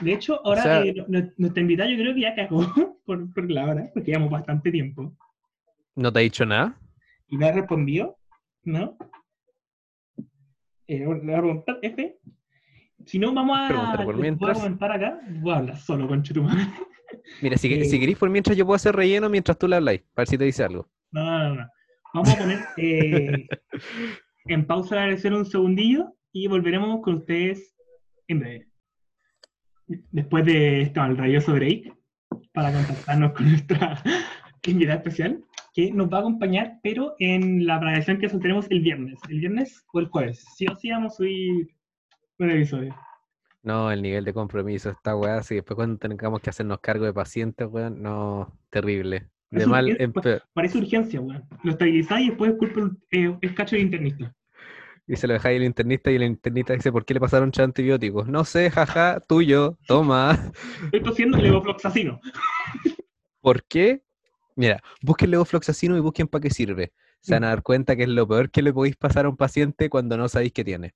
De hecho, ahora sea- eh, nu- nuestra invitada yo creo que ya cagó por, por la hora, porque llevamos bastante tiempo. ¿No te ha dicho nada? ¿Y me ha respondido? ¿No? Eh, le voy a preguntar, F. Si no, vamos a. Por les voy a mientras. comentar acá. Voy a hablar solo con Chetumal. Mira, si, Eh, si por mientras yo puedo hacer relleno mientras tú le habláis, para ver si te dice algo. No, no, no. Vamos a poner eh, en pausa la grabación un segundillo y volveremos con ustedes en breve. Después de esto, el rayoso break, para contactarnos con nuestra invitada especial, que nos va a acompañar, pero en la programación que soltaremos el viernes. El viernes o el jueves. Sí o sí vamos a subir un episodio. No, el nivel de compromiso está weá, así después cuando tengamos que hacernos cargo de pacientes, weón, no, terrible. De mal es- en peor. Parece urgencia, weón. Lo estabilizáis y después es culpa eh, es cacho del internista. Y se lo dejáis al internista y el internista dice, ¿por qué le pasaron antibióticos? No sé, jaja, tuyo, toma. Estoy tosiendo levofloxacino. ¿Por qué? Mira, busquen levofloxacino y busquen para qué sirve. se van a dar cuenta que es lo peor que le podéis pasar a un paciente cuando no sabéis qué tiene.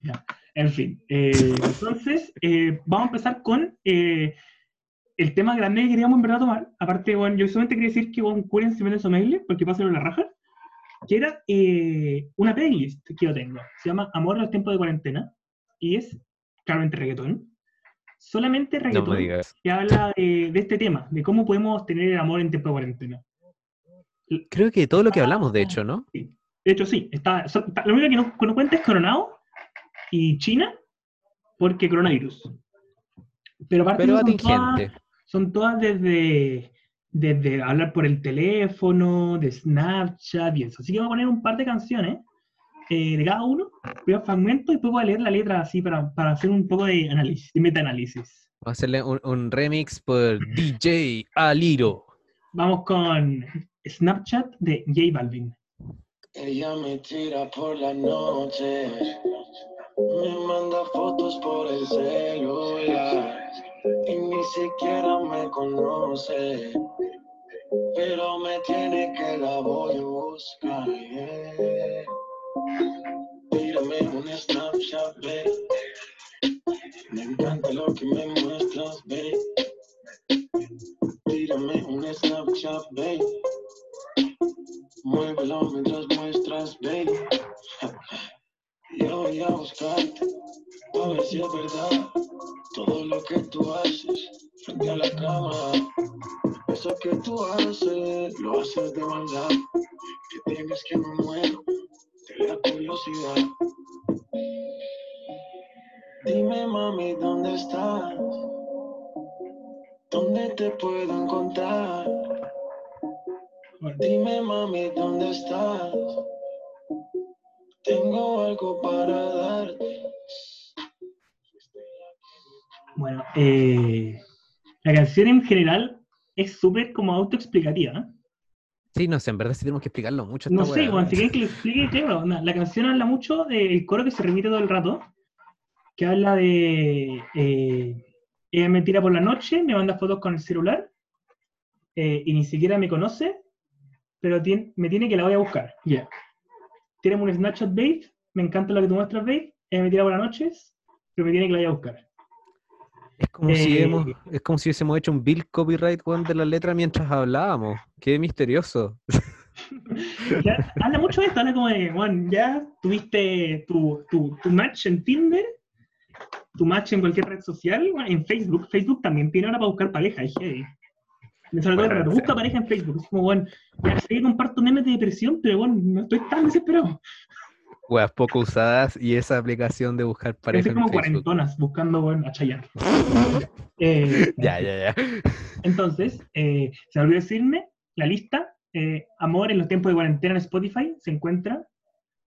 En fin, eh, entonces eh, vamos a empezar con eh, el tema grande que queríamos en verdad tomar. Aparte, bueno, yo solamente quería decir que bueno, cúrense menos mail porque pasen la raja. Que era eh, una playlist que yo tengo. Se llama Amor en los tiempos de cuarentena. Y es claramente reggaetón. Solamente No reggaetón digas. que habla de, de este tema, de cómo podemos tener el amor en tiempo de cuarentena. Creo que todo lo que hablamos, de hecho, ¿no? De hecho, sí. Está, lo único que no, que no cuenta es Coronado y China, porque coronavirus. Pero aparte Pero son todas, son todas desde, desde hablar por el teléfono, de Snapchat y eso. Así que voy a poner un par de canciones eh, de cada uno, veo fragmentos y después voy a leer la letra así para, para hacer un poco de análisis, de metaanálisis. Vamos a hacerle un, un remix por DJ Aliro. Vamos con Snapchat de J Balvin. Ella me tira por la noche, me manda fotos por el celular y ni siquiera me conoce, pero me tiene que la voy a buscar. Tírame un Snapchat, babe. Me encanta lo que me muestras, babe. Tírame un Snapchat, babe. Muévelo mientras muestras, baby. Yo voy a buscarte, a ver si es verdad todo lo que tú haces frente a la cama. Eso que tú haces, lo haces de maldad. Que tienes que me muero de la curiosidad. Dime, mami, ¿dónde estás? ¿Dónde te puedo encontrar? Dime mami, ¿dónde estás? Tengo algo para darte. Bueno, eh, la canción en general es súper como autoexplicativa. ¿eh? Sí, no sé, en verdad sí tenemos que explicarlo mucho. No sé, bueno, si quieren que lo explique, claro, na- la canción habla mucho del coro que se repite todo el rato, que habla de eh, ella me tira por la noche, me manda fotos con el celular eh, y ni siquiera me conoce, pero me tiene que la voy a buscar. Ya. Tírame un Snapchat, babe, me encanta lo que tú muestras, babe, ella me tira las noches, pero me tiene que la voy a buscar. Es como, si Eh, hemos, es como si hubiésemos hecho un bill copyright weón, de la letra mientras hablábamos. Qué misterioso. Ya, habla mucho de esto, habla como de, bueno, ya tuviste tu, tu, tu match en Tinder, tu match en cualquier red social, en Facebook. Facebook también tiene ahora para buscar pareja, es heavy. Me sale todo Bueno, busca pareja en Facebook. Es como, bueno, ya sé que comparto memes de depresión, pero bueno, no estoy tan desesperado. Weas poco usadas y esa aplicación de buscar pareja Estoy en como Facebook. cuarentonas buscando, bueno, a Chayanne. Eh, Ya, ya, ya. Entonces, eh, se me olvidó decirme, la lista, eh, Amor en los tiempos de cuarentena en Spotify, se encuentra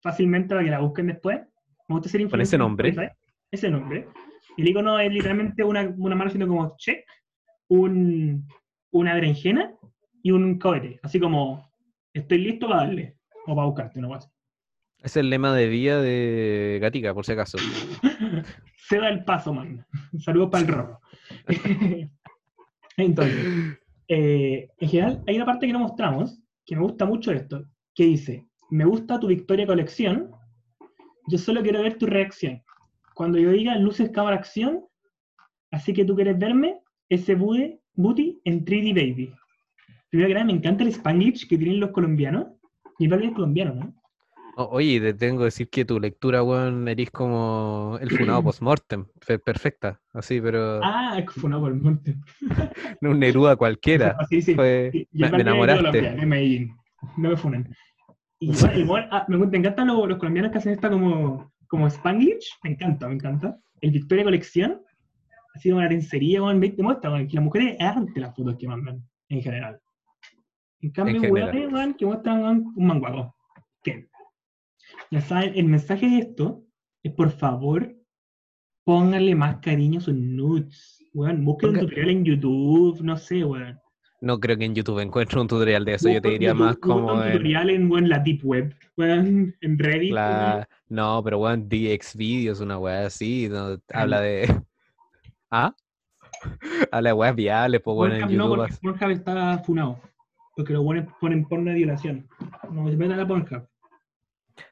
fácilmente para que la busquen después. Me gusta ser ¿Con ese en nombre? Spotify. Ese nombre. El icono es literalmente una, una mano haciendo como check, un, una berenjena y un cohete. Así como, estoy listo para darle, o para buscarte una cosa. Es el lema de vida de Gatica, por si acaso. Se da el paso, man. Saludos para el rojo. Entonces, eh, en general, hay una parte que no mostramos, que me gusta mucho esto, que dice, me gusta tu Victoria Colección, yo solo quiero ver tu reacción. Cuando yo diga luces, cámara, acción, así que tú quieres verme, ese booty, booty en 3D Baby. Primero que nada, me encanta el Spanglish que tienen los colombianos. Y Balvin es colombiano, ¿no? O- Oye, te tengo que decir que tu lectura, weón, eres como el funado post-mortem. Fe- Perfecta, así, pero Ah, fue monte. no un Neruda cualquiera. Así, sí. Fue- Sí, y me, me enamoraste. Colombia, de Medellín. No me funen. Y igual, ah, me, me encantan los, los colombianos que hacen esta como, como Spanglish. Me encanta, me encanta. El Victoria Colección. Ha sido una lencería, weón, ve- demuestra weón, que las mujeres es arte las fotos que mandan, en general. En cambio, weones, general. weón, que muestran weón, un manguaco. ¿Qué? Ya saben, el mensaje de esto es por favor, pónganle más cariño a sus nudes. Weón, busquen un tutorial en YouTube, no sé, weón. No creo que en YouTube encuentre un tutorial de eso. Yo te diría YouTube, más como un en tutorial en, la Deep Web, en Reddit. la... No, pero weón, DX Videos, una weá así. no, habla de... ¿Ah? Habla de weas viables, pues bueno, en Pornhub no, YouTube. porque Pornhub está funado. Porque los buenos ponen porno de violación. No se metan a Pornhub.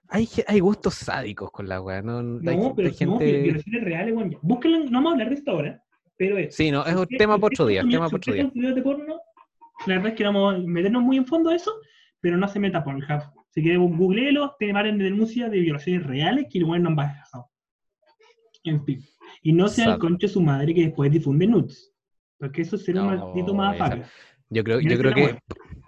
Hay, hay gustos sádicos con la weá, ¿no? No, pero hay no, gente... violaciones reales, weón. Búsquenlo, no vamos a hablar de esto ahora, pero es. Sí, no, es un ¿Usted- tema por otro día, tema por otro día. de porno, la verdad es que no vamos a meternos muy en fondo a eso, pero no se meta por el hub. Si quiere, googleelo, tiene varias denuncias de violaciones reales que el weón no han bajado. En fin. Y no sea el concho su madre que después difunde nudes. Porque eso será un No, maldito más afable. Yo creo, yo creo que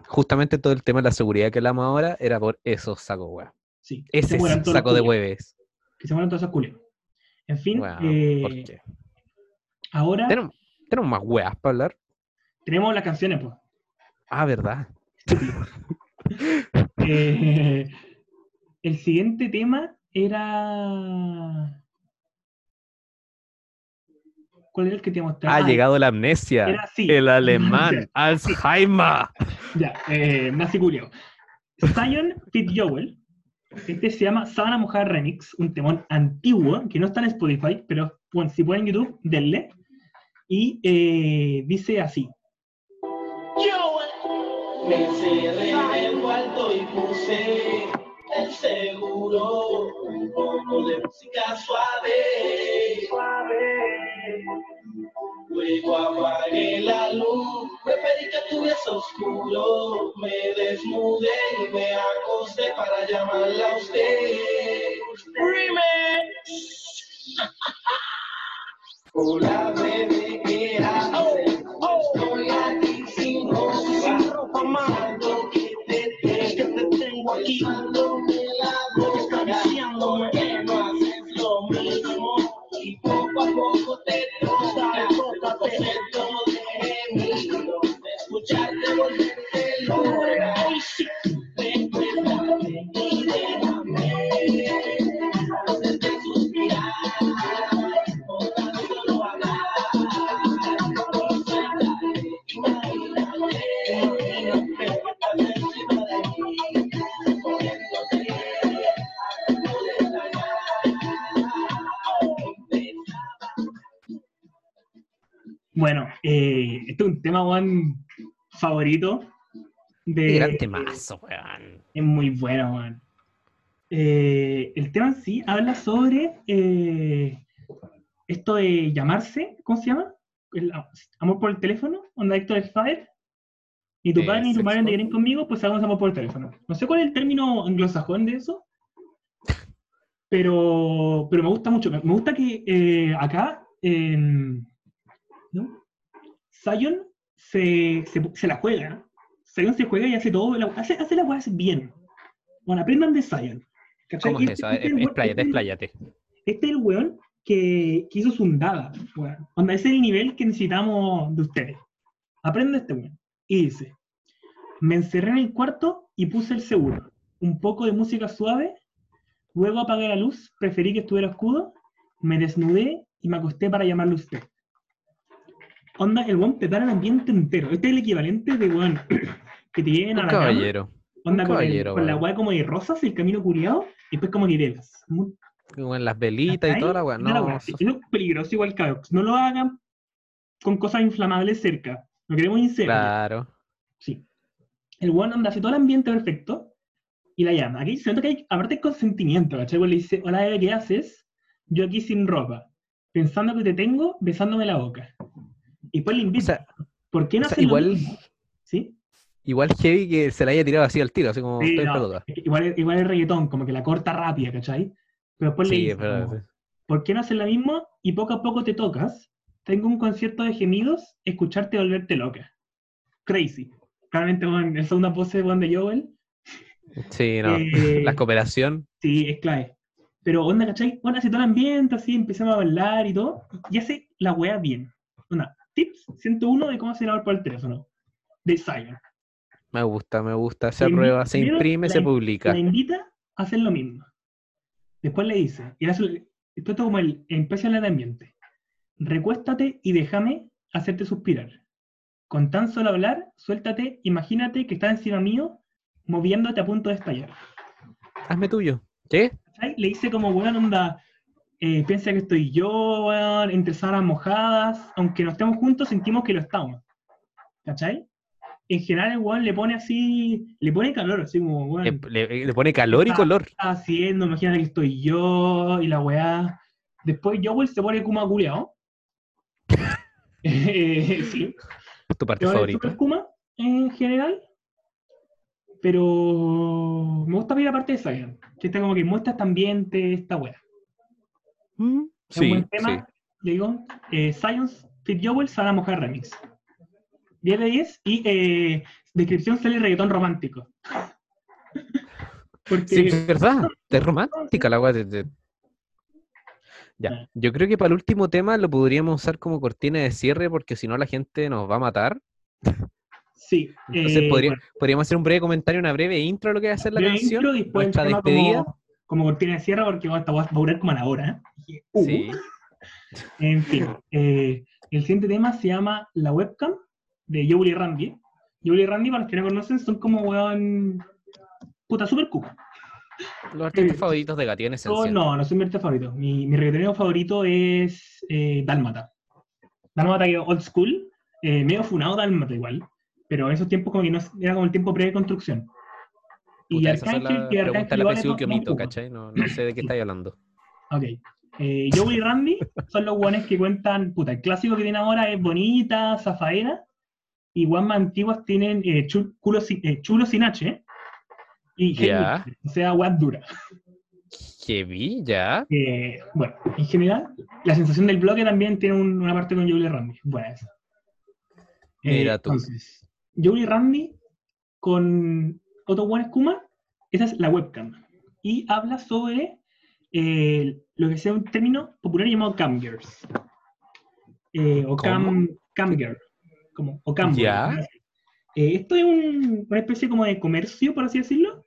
justamente todo el tema de la seguridad que hablamos ahora era por esos sacos, weá. Sí. Ese saco de hueves. Que se mueran todos esos culiados. En fin, eh, ¿por qué? ahora ¿Tenemos, tenemos más weas para hablar? tenemos las canciones, pues. Ah, ¿verdad? Eh, el siguiente tema era. ¿Cuál era el que teníamos? Ha llegado la amnesia. era así. El alemán. Alzheimer. Ya, eh, nazi culiao. Zion Fitzjoel. Este se llama Sábana Mojada Remix, un temón antiguo que no está en Spotify, pero bueno, si pueden en YouTube, denle. Y eh, dice así. Me encerré en el cuarto y puse el seguro, un poco de música suave. Luego apagué la luz, preferí que estuviese oscuro. Me desnudé y me acosté para llamarla a usted. Remix. Hola, favorito. De, gran temazo, weón. Es muy bueno, weón. Eh, el tema en sí habla sobre eh, esto de llamarse, ¿cómo se llama? El amor por el teléfono, onda Héctor Fire. Ni tu Eh, padre ni tu madre te quieren conmigo, pues hagamos amor por el teléfono. No sé cuál es el término anglosajón de eso, pero, pero me gusta mucho. Me gusta que eh, acá en- ¿no? Zion se, se, se la juega. Zion se juega y hace todo, la- hace, hace las cosas bien. Bueno, aprendan de Zion. ¿Cómo es Este- eso? Ver, este Expláyate, expláyate. este es el weón que, que hizo Sundada, weón. Onda, ese es el nivel que necesitamos de ustedes. Aprende este weón. Y dice, me encerré en el cuarto y puse el seguro. Un poco de música suave, luego apagué la luz, preferí que estuviera oscuro, me desnudé y me acosté para llamarle a usted. Onda, el weón prepara el ambiente entero. Este es el equivalente de weón que te lleven a la cama, caballero. onda con, el- caballero, con la weá como de rosas, el camino curiado, y después como velas. Muy Con las velitas y toda la weá. Toda la No, weá. eso- Eso es peligroso igual, cabros. No lo hagan con cosas inflamables cerca. No queremos incendios. claro. Sí. El weón anda hace todo el ambiente perfecto y la llama. Aquí se nota que hay, aparte consentimiento, ¿cachai? Weón Le dice, hola, bebé, ¿qué haces? Yo aquí sin ropa, pensando que te tengo, besándome la boca. Y después le O invita. sea, ¿Por qué no o sea, igual- igual heavy que se la haya tirado así al tiro, así como Sí, estoy no, igual, igual el reggaetón, como que la corta rápida, ¿cachai? Pero después le Sí, dice, es verdad. como. ¿por qué no haces lo mismo y poco a poco te tocas? Tengo un concierto de gemidos, escucharte volverte loca. Crazy. Claramente, bueno, esa segunda pose bueno, de Joel, Sí, no. Eh, La cooperación. sí, es clave. Pero onda, ¿cachai? Bueno, hace todo el ambiente, así, empezamos a bailar y todo, y hace la wea bien. Onda, tips 101 de cómo hacer amor por el teléfono. De. Me gusta, me gusta. Se aprueba, se imprime, se publica. La invita a hacer lo mismo. Después le dice, y hace- esto es como el empieza el ambiente. Recuéstate y déjame hacerte suspirar. Con tan solo hablar, suéltate, imagínate que estás encima mío, moviéndote a punto de estallar. Hazme tuyo. ¿Qué? Le dice como, weón, onda, eh, piensa que estoy yo, weón, entre sábanas mojadas, aunque no estemos juntos, sentimos que lo estamos. ¿Cachai? en general el weón le pone así, le pone calor, así como, weón, Le, le- le pone calor y Ah. color. está haciendo? Imagínate que estoy yo y la weá. Después Joel se pone Kuma culiao. Eh, sí, Es tu parte favorita. Kuma en general. Pero me gusta ver la parte de Zion. Que está como que muestra este ambiente, esta weá. Mm, Es un Sí, buen sí. tema. Le digo, eh, Science Fit Joel Sara Mujer Remix. 10 de 10 y eh, descripción sale reggaetón romántico. Porque Sí, es verdad. Es romántica la weá. de- Ya, yo creo que para el último tema lo podríamos usar como cortina de cierre porque si no la gente nos va a matar. sí, Entonces eh, podría- bueno, podríamos hacer un breve comentario, una breve intro de lo que va a ser la canción. intro y después nuestra despedida. como, como cortina de cierre porque bueno, esta va a durar como una hora. ¿eh? Uh, Sí. En fin, eh, el siguiente tema se llama La Webcam de Joel y Randy. Joel y Randy, para los que no conocen, son como weón. Puta, super cool. Los artistas Eh, favoritos de Gati en No, esencia. no, no soy mi artista favorito. Mi, mi reggaetonero favorito es eh, Dálmata. Dálmata que old school, eh, medio funado Dálmata igual, pero en esos tiempos como que no era como el tiempo pre-construcción. Y Arcángel, la que Arcángel PSU que omito. ¿cachai? No, no sé de qué estáis hablando. Ok. Eh, Joey y Randy son los guanes que cuentan, puta, el clásico que tiene ahora es Bonita, Zafaera, y guan más antiguas tienen eh, chu- culo sin- eh, Chulo sin H, y Ya. Heavy, o sea, guan dura. Heavy, ya. Eh, bueno, en general, la sensación del bloque también tiene un- una parte con Joey y Randy. Buena esa. Eh, Mira tú. Entonces, Joey y Randy con otro buen Kuma, esa es la webcam. Y habla sobre eh, lo que sea un término popular llamado camgirls. Eh, o cam, camgirl. Como, o camgirl. Ya. Eh, esto es un- una especie como de comercio, por así decirlo,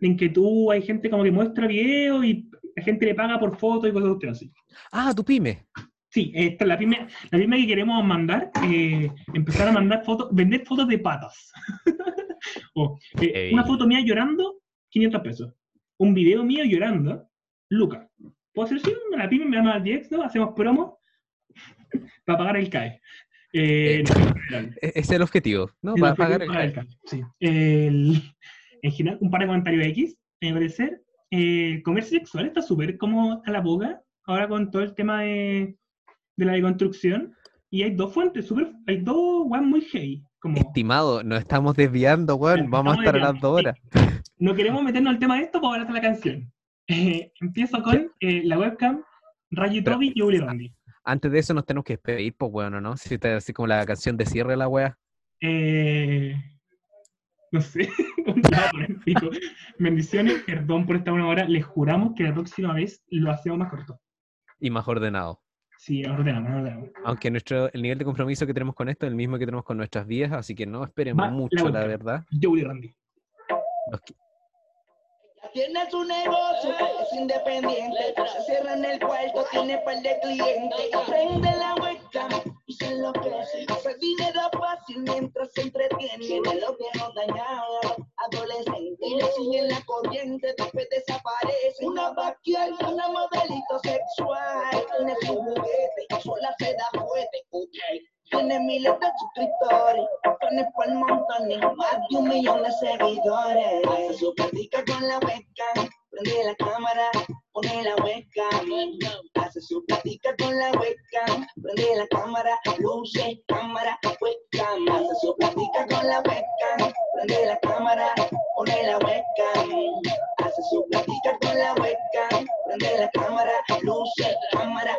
en que tú hay gente como que muestra videos y la gente le paga por fotos y cosas de así. Ah, tu pyme. Sí, esta es la pyme, la pyme que queremos mandar, eh, empezar a mandar fotos, vender fotos de patas. o, eh. Una foto mía llorando, 500 pesos. Un video mío llorando, Lucas. ¿Puedo hacer sí? La pyme me llama al 10, ¿no? Hacemos promo para pagar el CAE. Eh, Eh, no. E- es el objetivo, ¿no? El Para pagar el el CAE, sí. El- en general, un par de comentarios X, mi parecer. Eh, el comercio sexual está súper como a la boca, ahora con todo el tema de, de la deconstrucción. Y hay dos fuentes, súper, hay dos weas muy heavy. Como, Estimado, nos estamos desviando, weón. Vamos a estar a las dos horas. desviando. no queremos meternos al tema de esto para hablar de la canción. Eh, empiezo con eh, la webcam Rayo Toby y Uli Randy. Antes de eso nos tenemos que despedir, pues, weón, ¿o ¿no? Si te así como la canción de cierre la wea. Eh, no sé. Bendiciones, perdón por esta una hora. Les juramos que la próxima vez lo hacemos más corto. Y más ordenado. Sí, ordenamos, ordenamos. Aunque nuestro, el nivel de compromiso que tenemos con esto es el mismo que tenemos con nuestras vidas, así que no esperemos Va la mucho, la webcam. verdad. Yo, Uli Randy. Los que- Tiene su negocio, es independiente, se cierra en el cuarto, tiene par de clientes, prende la webcam y se enloquece, hace dinero fácil mientras se entretiene, tiene los viejos dañados, adolescentes, y le siguen la corriente, después desaparece, una vaquial, una modelito sexual, tiene su juguete, y sola se da fuerte, ok. Tiene miles de suscriptores, fans por montones, más de un millón de seguidores. Hace su con la prende la cámara, pone la webcam, hace su platica con la webcam, prende la cámara, luce, cámara, webcam, hace su plática con la webcam, prende la cámara, pone la webcam, hace su plática con la webcam, prende la cámara, luce, cámara,